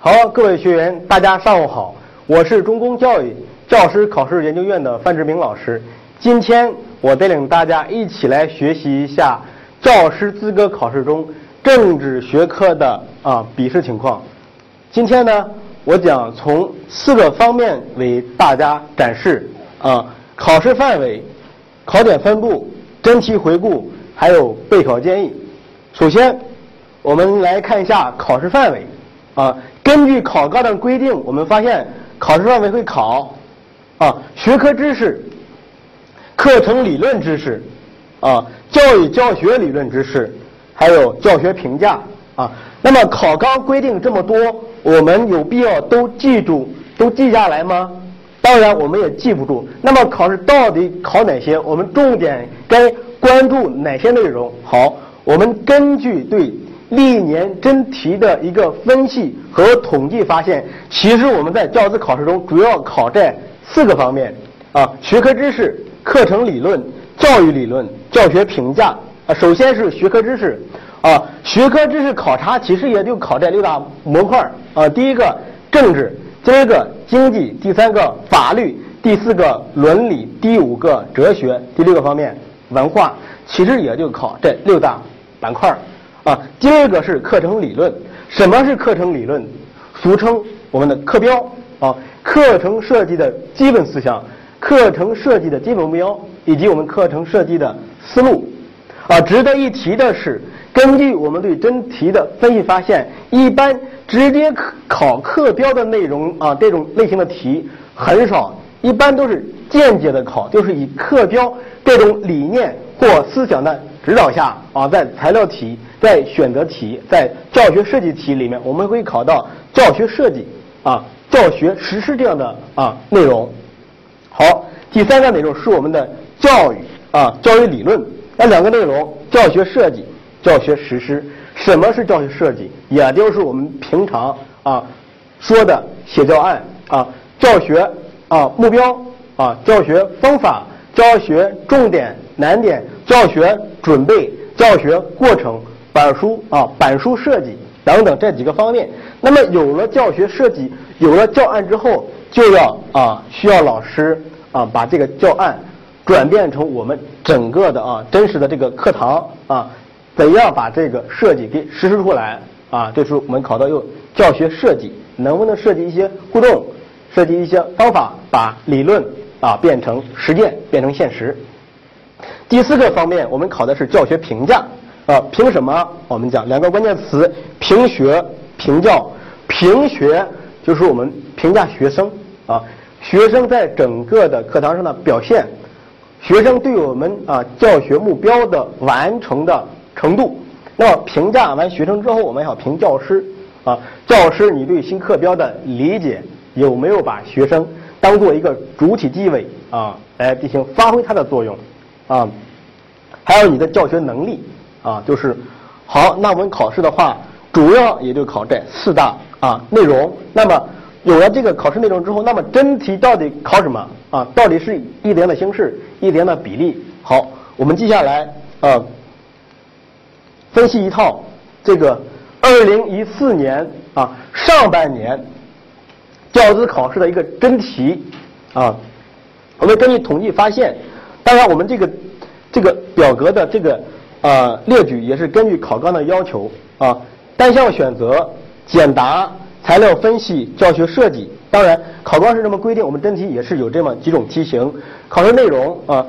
好，各位学员，大家上午好，我是中公教育教师考试研究院的范志明老师。今天我带领大家一起来学习一下教师资格考试中政治学科的啊笔试情况。今天呢，我将从四个方面为大家展示啊考试范围、考点分布、真题回顾，还有备考建议。首先，我们来看一下考试范围啊。根据考纲的规定，我们发现考试范围会考啊学科知识、课程理论知识啊教育教学理论知识，还有教学评价啊。那么考纲规定这么多，我们有必要都记住、都记下来吗？当然，我们也记不住。那么考试到底考哪些？我们重点该关注哪些内容？好，我们根据对。历年真题的一个分析和统计发现，其实我们在教资考试中主要考这四个方面啊：学科知识、课程理论、教育理论、教学评价。啊，首先是学科知识啊，学科知识考察其实也就考这六大模块啊。第一个政治，第二个经济，第三个法律，第四个伦理，第五个哲学，第六个方面文化，其实也就考这六大板块。啊，第二个是课程理论。什么是课程理论？俗称我们的课标啊，课程设计的基本思想、课程设计的基本目标以及我们课程设计的思路。啊，值得一提的是，根据我们对真题的分析发现，一般直接考课标的内容啊，这种类型的题很少，一般都是间接的考，就是以课标这种理念或思想的指导下啊，在材料题。在选择题、在教学设计题里面，我们会考到教学设计啊、教学实施这样的啊内容。好，第三个内容是我们的教育啊、教育理论。那两个内容：教学设计、教学实施。什么是教学设计？也就是我们平常啊说的写教案啊、教学啊目标啊、教学方法、教学重点难点、教学准备、教学过程。板书啊，板书设计等等这几个方面。那么有了教学设计，有了教案之后，就要啊需要老师啊把这个教案转变成我们整个的啊真实的这个课堂啊，怎样把这个设计给实施出来啊？这是我们考到有教学设计，能不能设计一些互动，设计一些方法，把理论啊变成实践，变成现实。第四个方面，我们考的是教学评价。啊，凭什么？我们讲两个关键词：评学、评教。评学就是我们评价学生啊，学生在整个的课堂上的表现，学生对我们啊教学目标的完成的程度。那么评价完学生之后，我们要评教师啊，教师你对新课标的理解有没有把学生当做一个主体地位啊来进行发挥它的作用啊？还有你的教学能力。啊，就是好。那我们考试的话，主要也就考这四大啊内容。那么有了这个考试内容之后，那么真题到底考什么啊？到底是一点的形式，一点的比例？好，我们接下来啊，分析一套这个二零一四年啊上半年教资考试的一个真题啊。我们根据统计发现，当然我们这个这个表格的这个。啊，列举也是根据考纲的要求啊，单项选择、简答、材料分析、教学设计。当然，考纲是这么规定，我们真题也是有这么几种题型。考试内容啊，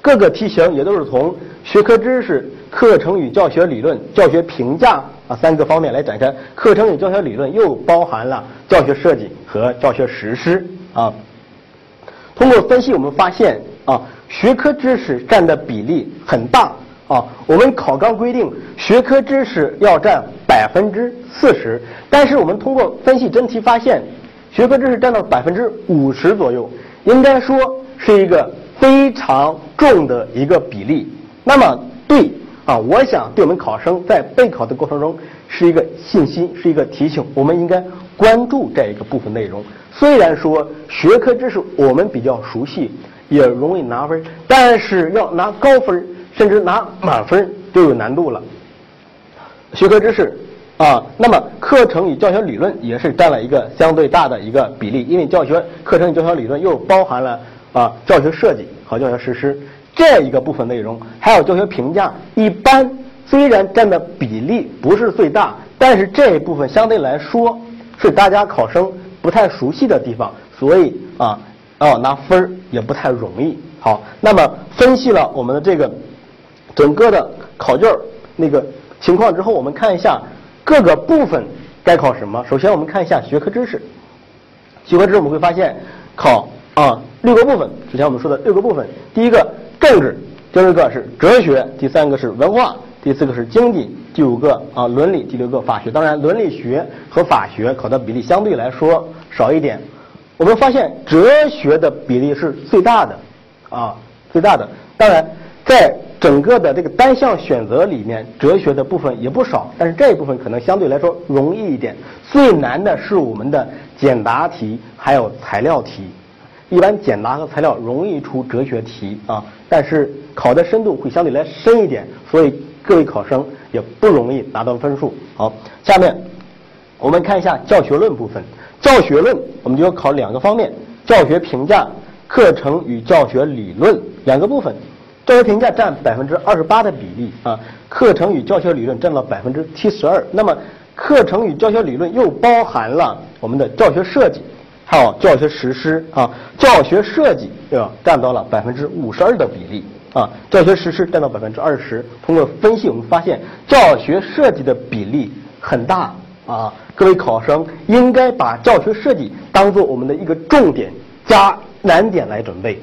各个题型也都是从学科知识、课程与教学理论、教学评价啊三个方面来展开。课程与教学理论又包含了教学设计和教学实施啊。通过分析，我们发现啊，学科知识占的比例很大。啊，我们考纲规定学科知识要占百分之四十，但是我们通过分析真题发现，学科知识占到百分之五十左右，应该说是一个非常重的一个比例。那么对啊，我想对我们考生在备考的过程中是一个信心，是一个提醒，我们应该关注这一个部分内容。虽然说学科知识我们比较熟悉，也容易拿分，但是要拿高分。甚至拿满分就有难度了。学科知识啊，那么课程与教学理论也是占了一个相对大的一个比例，因为教学课程与教学理论又包含了啊教学设计和教学实施这一个部分内容，还有教学评价。一般虽然占的比例不是最大，但是这一部分相对来说是大家考生不太熟悉的地方，所以啊哦拿分儿也不太容易。好，那么分析了我们的这个整个的考卷那个情况之后，我们看一下各个部分该考什么。首先，我们看一下学科知识。学科知识我们会发现考啊六个部分。之前我们说的六个部分，第一个政治，第二个是哲学，第三个是文化，第四个是经济，第五个啊伦理，第六个法学。当然，伦理学和法学考的比例相对来说少一点。我们发现哲学的比例是最大的。啊，最大的。当然，在整个的这个单项选择里面，哲学的部分也不少，但是这一部分可能相对来说容易一点。最难的是我们的简答题，还有材料题。一般简答和材料容易出哲学题啊，但是考的深度会相对来深一点，所以各位考生也不容易拿到分数。好，下面我们看一下教学论部分。教学论我们就要考两个方面：教学评价。课程与教学理论两个部分，教学评价占百分之二十八的比例啊，课程与教学理论占了百分之七十二。那么，课程与教学理论又包含了我们的教学设计，还有教学实施啊。教学设计对吧占到了百分之五十二的比例啊，教学实施占到百分之二十。通过分析，我们发现教学设计的比例很大啊。各位考生应该把教学设计当做我们的一个重点加。难点来准备，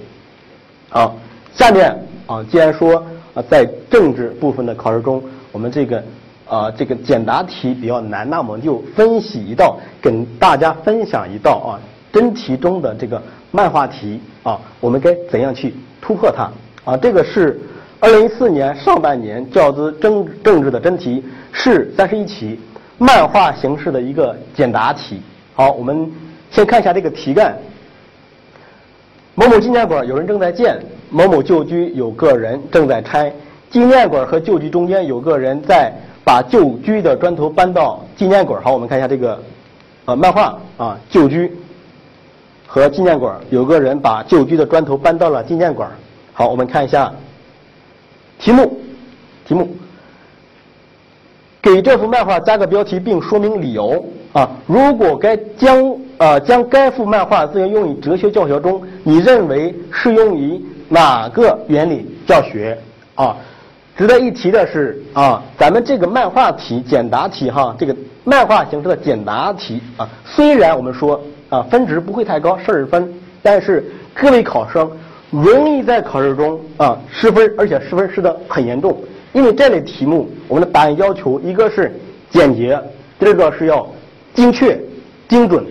好，下面啊，既然说啊，在政治部分的考试中，我们这个啊这个简答题比较难，那我们就分析一道，跟大家分享一道啊真题中的这个漫画题啊，我们该怎样去突破它啊？这个是二零一四年上半年教资政政治的真题，是三十一题漫画形式的一个简答题。好，我们先看一下这个题干。某某纪念馆有人正在建，某某旧居有个人正在拆。纪念馆和旧居中间有个人在把旧居的砖头搬到纪念馆。好，我们看一下这个呃漫画啊，旧居和纪念馆有个人把旧居的砖头搬到了纪念馆。好，我们看一下题目，题目给这幅漫画加个标题并说明理由啊。如果该将呃，将该幅漫画资源用于哲学教学中，你认为适用于哪个原理教学？啊，值得一提的是啊，咱们这个漫画题简答题哈，这个漫画形式的简答题啊，虽然我们说啊分值不会太高，十二分，但是各位考生容易在考试中啊失分，而且失分失的很严重，因为这类题目我们的答案要求一个是简洁，第二个是要精确、精准。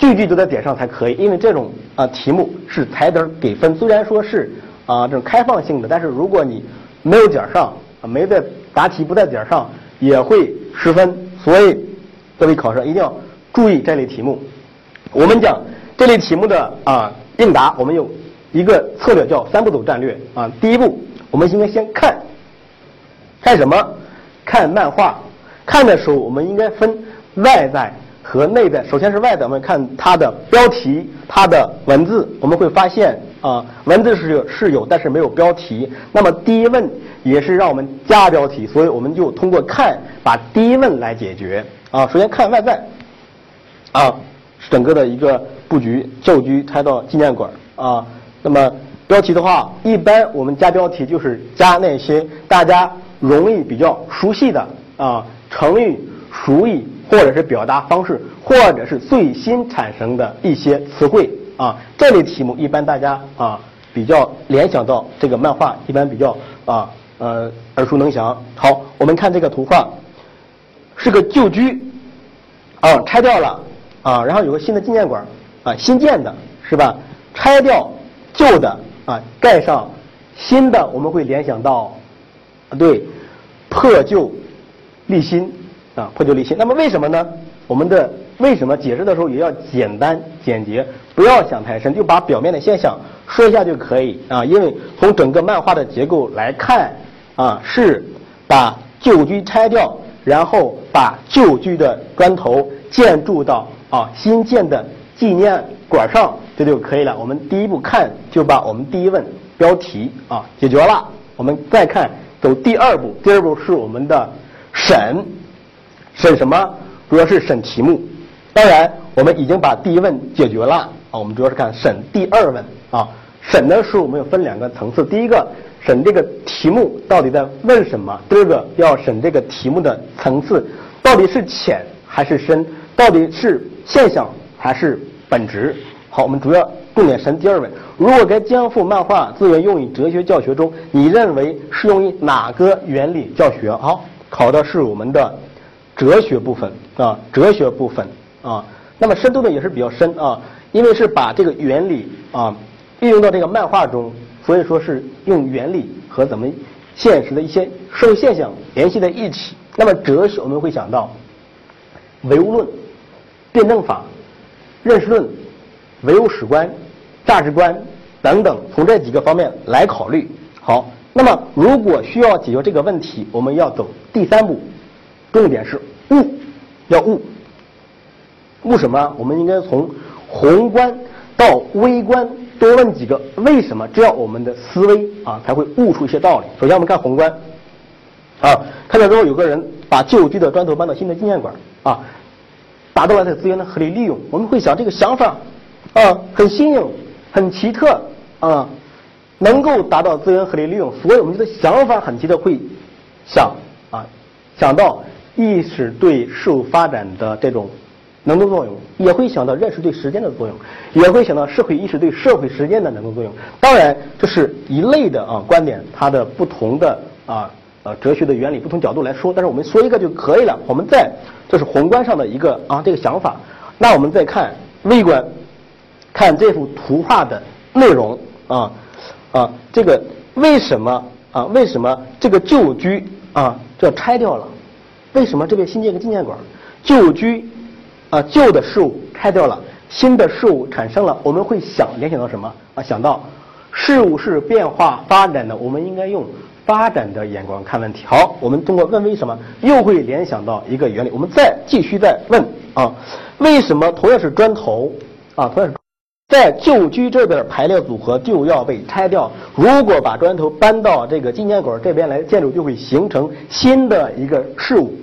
句句都在点上才可以，因为这种啊题目是踩点给分，虽然说是啊这种开放性的，但是如果你没有点上，没在答题不在点上，也会失分。所以各位考生一定要注意这类题目。我们讲这类题目的啊应答，我们有一个策略叫三步走战略啊。第一步，我们应该先看看什么？看漫画。看的时候，我们应该分外在。和内在，首先是外在，我们看它的标题，它的文字，我们会发现啊，文字是有是有，但是没有标题。那么第一问也是让我们加标题，所以我们就通过看把第一问来解决啊。首先看外在啊，整个的一个布局，旧居拆到纪念馆啊。那么标题的话，一般我们加标题就是加那些大家容易比较熟悉的啊成语、俗语。或者是表达方式，或者是最新产生的一些词汇啊，这类题目一般大家啊比较联想到这个漫画，一般比较啊呃耳熟能详。好，我们看这个图画，是个旧居啊，拆掉了啊，然后有个新的纪念馆啊，新建的是吧？拆掉旧的啊，盖上新的，我们会联想到对破旧立新。啊，破旧立新。那么为什么呢？我们的为什么解释的时候也要简单简洁，不要想太深，就把表面的现象说一下就可以啊。因为从整个漫画的结构来看啊，是把旧居拆掉，然后把旧居的砖头建筑到啊新建的纪念馆上，这就可以了。我们第一步看就把我们第一问标题啊解决了。我们再看走第二步，第二步是我们的审，审什么？主要是审题目。当然，我们已经把第一问解决了啊。我们主要是看审第二问啊。审的时候我们要分两个层次，第一个审这个题目到底在问什么，第二个要审这个题目的层次到底是浅还是深，到底是现象还是本质。好，我们主要重点审第二问。如果该将幅漫画资源用于哲学教学中，你认为适用于哪个原理教学？好，考的是我们的哲学部分啊，哲学部分啊。那么深度呢也是比较深啊，因为是把这个原理啊。运用到这个漫画中，所以说是用原理和咱们现实的一些社会现象联系在一起。那么哲学我们会想到唯物论、辩证法、认识论、唯物史观、价值观等等，从这几个方面来考虑。好，那么如果需要解决这个问题，我们要走第三步，重点是悟，要悟。悟什么？我们应该从宏观到微观。多问几个为什么，这样我们的思维啊才会悟出一些道理。首先我们看宏观，啊，看到之后有个人把旧居的砖头搬到新的纪念馆，啊，达到了这个资源的合理利用。我们会想这个想法啊很新颖、很奇特啊，能够达到资源合理利用，所以我们觉得想法很奇特，会想啊想到意识对事物发展的这种。能动作用也会想到认识对时间的作用，也会想到社会意识对社会时间的能动作用。当然，这是一类的啊观点，它的不同的啊呃哲学的原理，不同角度来说。但是我们说一个就可以了。我们在这是宏观上的一个啊这个想法。那我们再看微观，看这幅图画的内容啊啊这个为什么啊为什么这个旧居啊就要拆掉了？为什么这边新建个纪念馆？旧居。啊，旧的事物拆掉了，新的事物产生了，我们会想联想到什么？啊，想到事物是变化发展的，我们应该用发展的眼光看问题。好，我们通过问为什么，又会联想到一个原理。我们再继续再问啊，为什么同样是砖头啊，同样是在旧居这边排列组合就要被拆掉？如果把砖头搬到这个纪念馆这边来建筑，就会形成新的一个事物。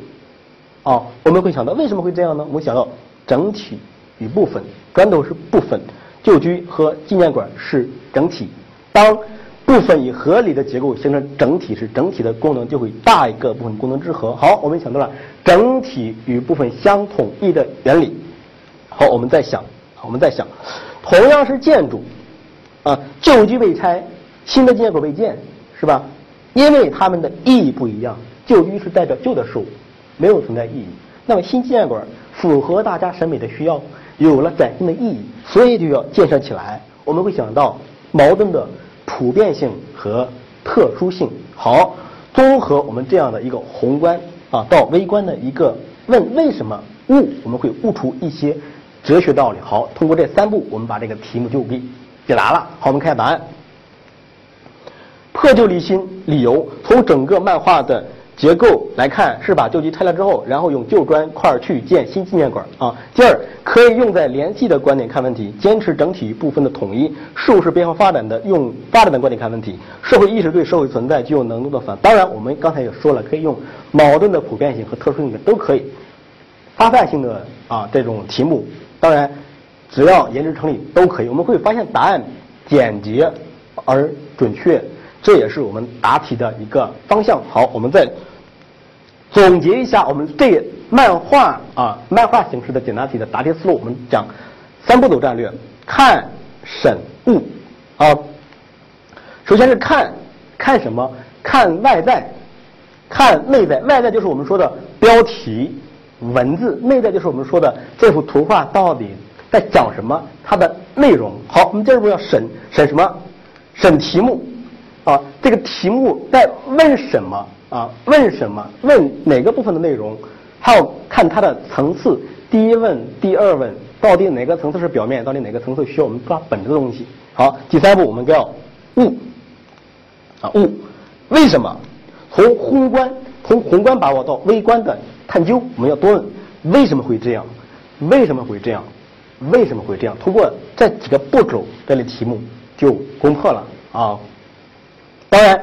啊，我们会想到为什么会这样呢？我们想到整体与部分，砖头是部分，旧居和纪念馆是整体。当部分以合理的结构形成整体时，整体的功能就会大一个部分功能之和。好，我们想到了整体与部分相统一的原理。好，我们再想，我们再想，同样是建筑，啊，旧居被拆，新的纪念馆被建，是吧？因为它们的意义不一样，旧居是代表旧的事物。没有存在意义。那么新纪念馆符合大家审美的需要，有了崭新的意义，所以就要建设起来。我们会想到矛盾的普遍性和特殊性。好，综合我们这样的一个宏观啊到微观的一个问为什么悟，我们会悟出一些哲学道理。好，通过这三步，我们把这个题目就给解答了。好，我们看答案。破旧立新，理由从整个漫画的。结构来看是把旧居拆了之后，然后用旧砖块去建新纪念馆啊。第二，可以用在联系的观点看问题，坚持整体部分的统一。事物是变化发展的，用发展的观点看问题。社会意识对社会存在具有能动的反。当然，我们刚才也说了，可以用矛盾的普遍性和特殊性的都可以。发散性的啊这种题目，当然只要言之成立都可以。我们会发现答案简洁而准确。这也是我们答题的一个方向。好，我们再总结一下我们这漫画啊漫画形式的简答题的答题思路。我们讲三步走战略：看、审、悟。啊，首先是看，看什么？看外在，看内在。外在就是我们说的标题、文字；内在就是我们说的这幅图画到底在讲什么，它的内容。好，我们第二步要审，审什么？审题目。啊，这个题目在问什么啊？问什么？问哪个部分的内容？还要看它的层次。第一问、第二问，到底哪个层次是表面？到底哪个层次需要我们抓本质的东西？好，第三步我们要悟啊悟，为什么？从宏观从宏观把握到微观的探究，我们要多问为什么会这样？为什么会这样？为什么会这样？通过这几个步骤，这类题目就攻破了啊。当然，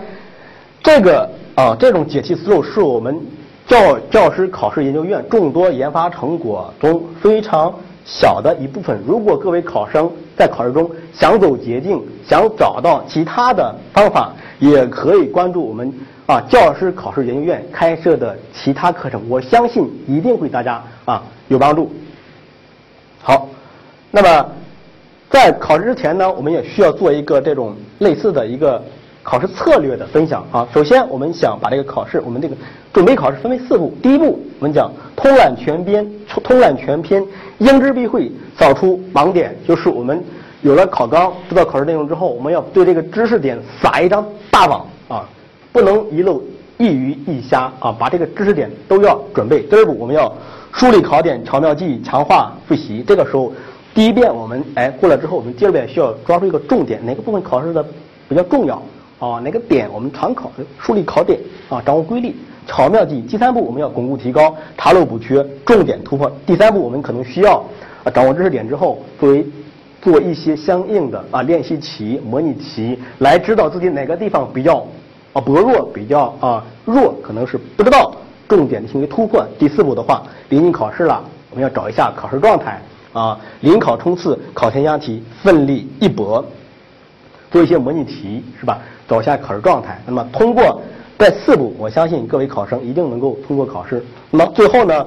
这个啊这种解题思路是我们教教师考试研究院众多研发成果中非常小的一部分。如果各位考生在考试中想走捷径，想找到其他的方法，也可以关注我们啊教师考试研究院开设的其他课程，我相信一定会大家啊有帮助。好，那么在考试之前呢，我们也需要做一个这种类似的一个考试策略的分享啊。首先，我们想把这个考试，我们这个准备考试分为四步。第一步，我们讲通览全篇，通览全篇，应知必会，找出盲点。就是我们有了考纲，知道考试内容之后，我们要对这个知识点撒一张大网啊，不能遗漏一鱼一虾啊，把这个知识点都要准备。第二步，我们要。梳理考点，巧妙记忆，强化复习。这个时候，第一遍我们哎过了之后，我们第二遍需要抓住一个重点，哪个部分考试的比较重要啊？哪个点我们常考？梳理考点啊，掌握规律，巧妙记忆。第三步我们要巩固提高，查漏补缺，重点突破。第三步我们可能需要啊掌握知识点之后，作为做一些相应的啊练习题、模拟题，来知道自己哪个地方比较啊薄弱，比较啊弱，可能是不知道。重点行为突破。第四步的话，临近考试了，我们要找一下考试状态啊，临考冲刺，考前押题，奋力一搏，做一些模拟题是吧？找一下考试状态。那么通过这四步，我相信各位考生一定能够通过考试。那么最后呢，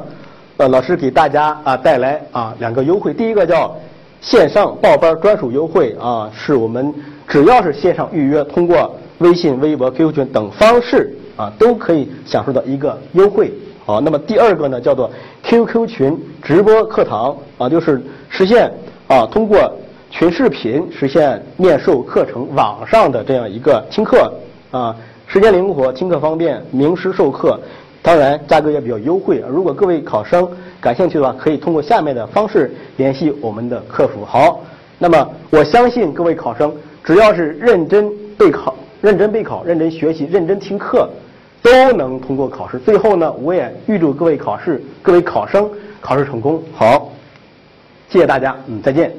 呃，老师给大家啊带来啊两个优惠。第一个叫线上报班专属优惠啊，是我们只要是线上预约，通过微信、微博、QQ 群等方式。啊，都可以享受到一个优惠。好，那么第二个呢，叫做 QQ 群直播课堂啊，就是实现啊通过群视频实现面授课程网上的这样一个听课啊，时间灵活，听课方便，名师授课，当然价格也比较优惠。如果各位考生感兴趣的话，可以通过下面的方式联系我们的客服。好，那么我相信各位考生只要是认真备考、认真备考、认真学习、认真听课。都能通过考试。最后呢，我也预祝各位考试、各位考生考试成功。好，谢谢大家，嗯，再见。